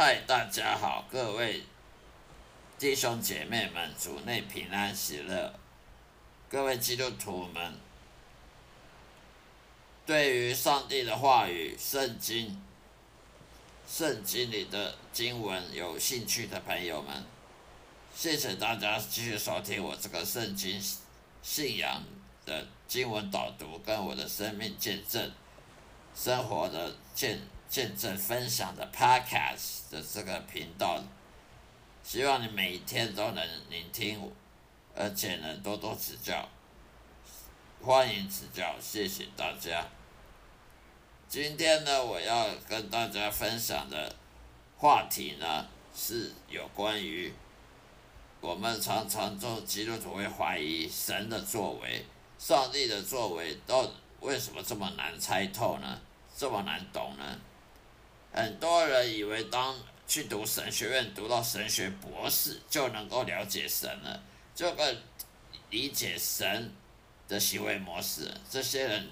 嗨，大家好，各位弟兄姐妹们，主内平安喜乐。各位基督徒们，对于上帝的话语、圣经、圣经里的经文有兴趣的朋友们，谢谢大家继续收听我这个圣经信仰的经文导读，跟我的生命见证、生活的见见证分享的 Podcast 的这个频道。希望你每一天都能聆听。而且能多多指教，欢迎指教，谢谢大家。今天呢，我要跟大家分享的话题呢，是有关于我们常常做基督徒会怀疑神的作为，上帝的作为，到为什么这么难猜透呢？这么难懂呢？很多人以为当去读神学院，读到神学博士，就能够了解神了。这个理解神的行为模式，这些人，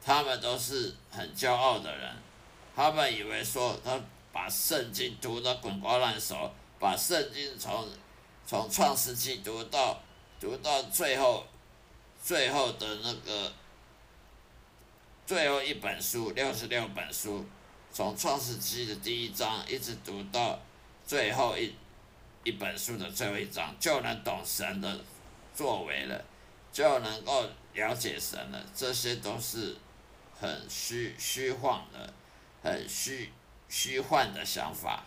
他们都是很骄傲的人，他们以为说他把圣经读得滚瓜烂熟，把圣经从从创世纪读到读到最后，最后的那个最后一本书六十六本书，从创世纪的第一章一直读到最后一。一本书的最后一章就能懂神的作为了，就能够了解神了。这些都是很虚虚幻的、很虚虚幻的想法。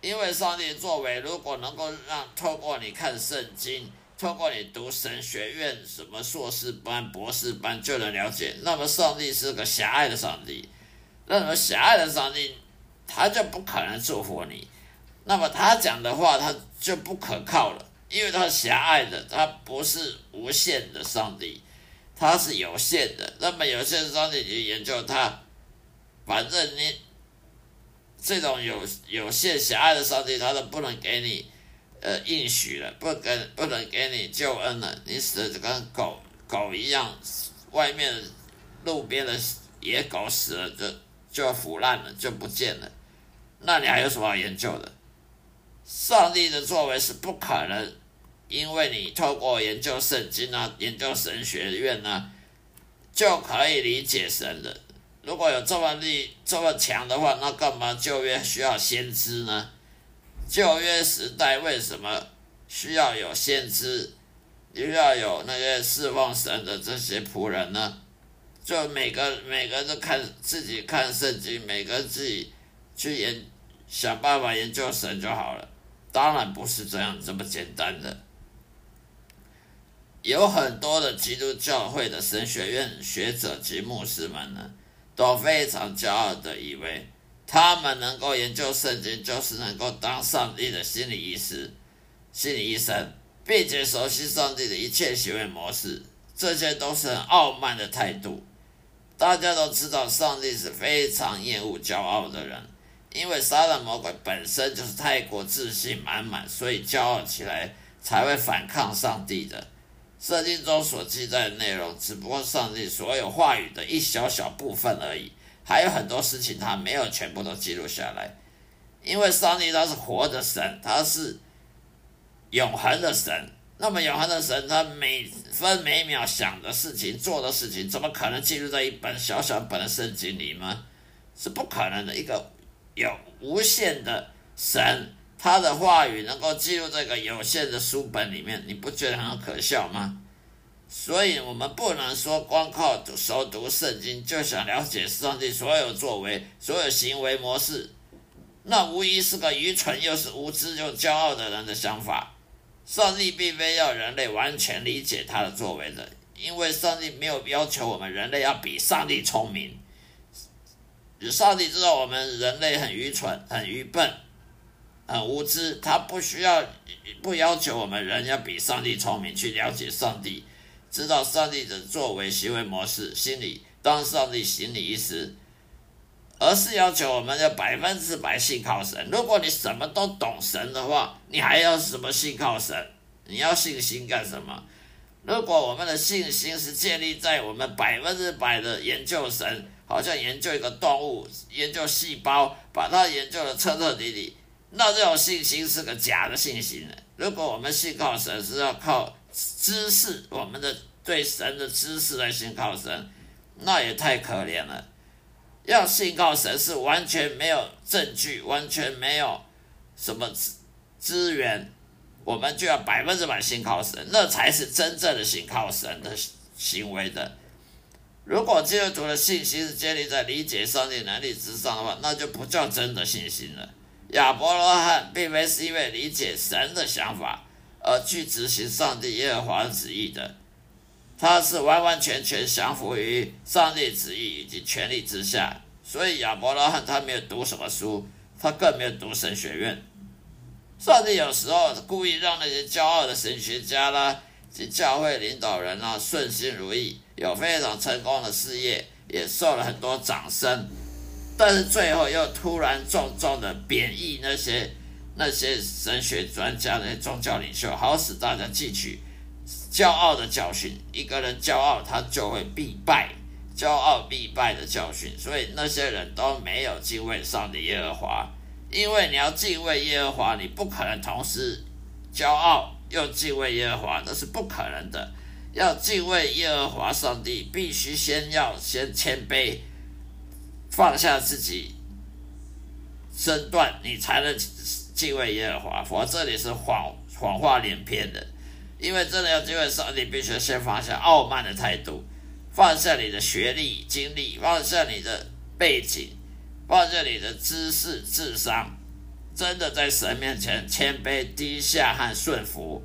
因为上帝作为，如果能够让透过你看圣经，透过你读神学院什么硕士班、博士班就能了解，那么上帝是个狭隘的上帝。任何狭隘的上帝，他就不可能祝福你。那么他讲的话，他就不可靠了，因为他狭隘的，他不是无限的上帝，他是有限的。那么有限的上帝去研究他，反正你这种有有限狭隘的上帝，他都不能给你呃应许了，不跟不能给你救恩了，你死的就跟狗狗一样，外面路边的野狗死了就就腐烂了，就不见了，那你还有什么好研究的？上帝的作为是不可能，因为你透过研究圣经啊，研究神学院呢，就可以理解神的。如果有这么力这么强的话，那干嘛旧约需要先知呢？旧约时代为什么需要有先知，又要有那些侍奉神的这些仆人呢？就每个每个都看自己看圣经，每个自己去研想办法研究神就好了。当然不是这样这么简单的，有很多的基督教会的神学院学者及牧师们呢，都非常骄傲的以为，他们能够研究圣经，就是能够当上帝的心理医师、心理医生，并且熟悉上帝的一切行为模式，这些都是很傲慢的态度。大家都知道，上帝是非常厌恶骄傲的人。因为撒旦魔鬼本身就是太过自信满满，所以骄傲起来才会反抗上帝的。圣经中所记载的内容，只不过上帝所有话语的一小小部分而已，还有很多事情他没有全部都记录下来。因为上帝他是活的神，他是永恒的神。那么永恒的神，他每分每秒想的事情、做的事情，怎么可能记录在一本小小本的圣经里吗？是不可能的。一个。有无限的神，他的话语能够记录这个有限的书本里面，你不觉得很可笑吗？所以，我们不能说光靠熟读圣经就想了解上帝所有作为、所有行为模式，那无疑是个愚蠢又是无知又骄傲的人的想法。上帝并非要人类完全理解他的作为的，因为上帝没有要求我们人类要比上帝聪明。上帝知道我们人类很愚蠢、很愚笨、很无知，他不需要、不要求我们人要比上帝聪明去了解上帝，知道上帝的作为、行为模式、心理，当上帝行礼一时，而是要求我们要百分之百信靠神。如果你什么都懂神的话，你还要什么信靠神？你要信心干什么？如果我们的信心是建立在我们百分之百的研究神。好像研究一个动物，研究细胞，把它研究的彻彻底底。那这种信心是个假的信心？如果我们信靠神是要靠知识，我们的对神的知识来信靠神，那也太可怜了。要信靠神是完全没有证据，完全没有什么资资源，我们就要百分之百信靠神，那才是真正的信靠神的行为的。如果基督徒的信心是建立在理解上帝能力之上的话，那就不叫真的信心了。亚伯拉罕并非是因为理解神的想法而去执行上帝耶和华旨意的，他是完完全全降服于上帝旨意以及权力之下。所以亚伯拉罕他没有读什么书，他更没有读神学院。上帝有时候故意让那些骄傲的神学家啦及教会领导人啊顺心如意。有非常成功的事业，也受了很多掌声，但是最后又突然重重的贬义那些那些神学专家、那些宗教领袖，好使大家记取骄傲的教训。一个人骄傲，他就会必败，骄傲必败的教训。所以那些人都没有敬畏上帝耶和华，因为你要敬畏耶和华，你不可能同时骄傲又敬畏耶和华，那是不可能的。要敬畏耶和华上帝，必须先要先谦卑，放下自己身段，你才能敬畏耶和华。否则，这里是谎谎话连篇的。因为真的要敬畏上帝，必须先放下傲慢的态度，放下你的学历、经历，放下你的背景，放下你的知识、智商，真的在神面前谦卑、低下和顺服。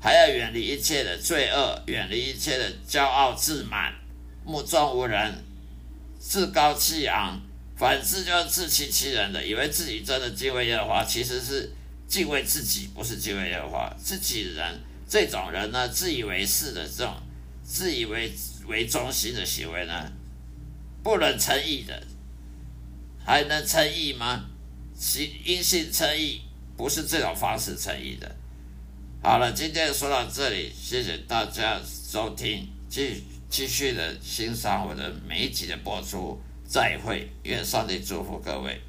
还要远离一切的罪恶，远离一切的骄傲自满、目中无人、自高气昂，反之就是自欺欺人的，以为自己真的敬畏耶和华，其实是敬畏自己，不是敬畏耶和华。自己人这种人呢，自以为是的这种自以为为中心的行为呢，不能称义的，还能称义吗？其因信称义不是这种方式称义的。好了，今天说到这里，谢谢大家收听，继继续的欣赏我的每一集的播出，再会，愿上帝祝福各位。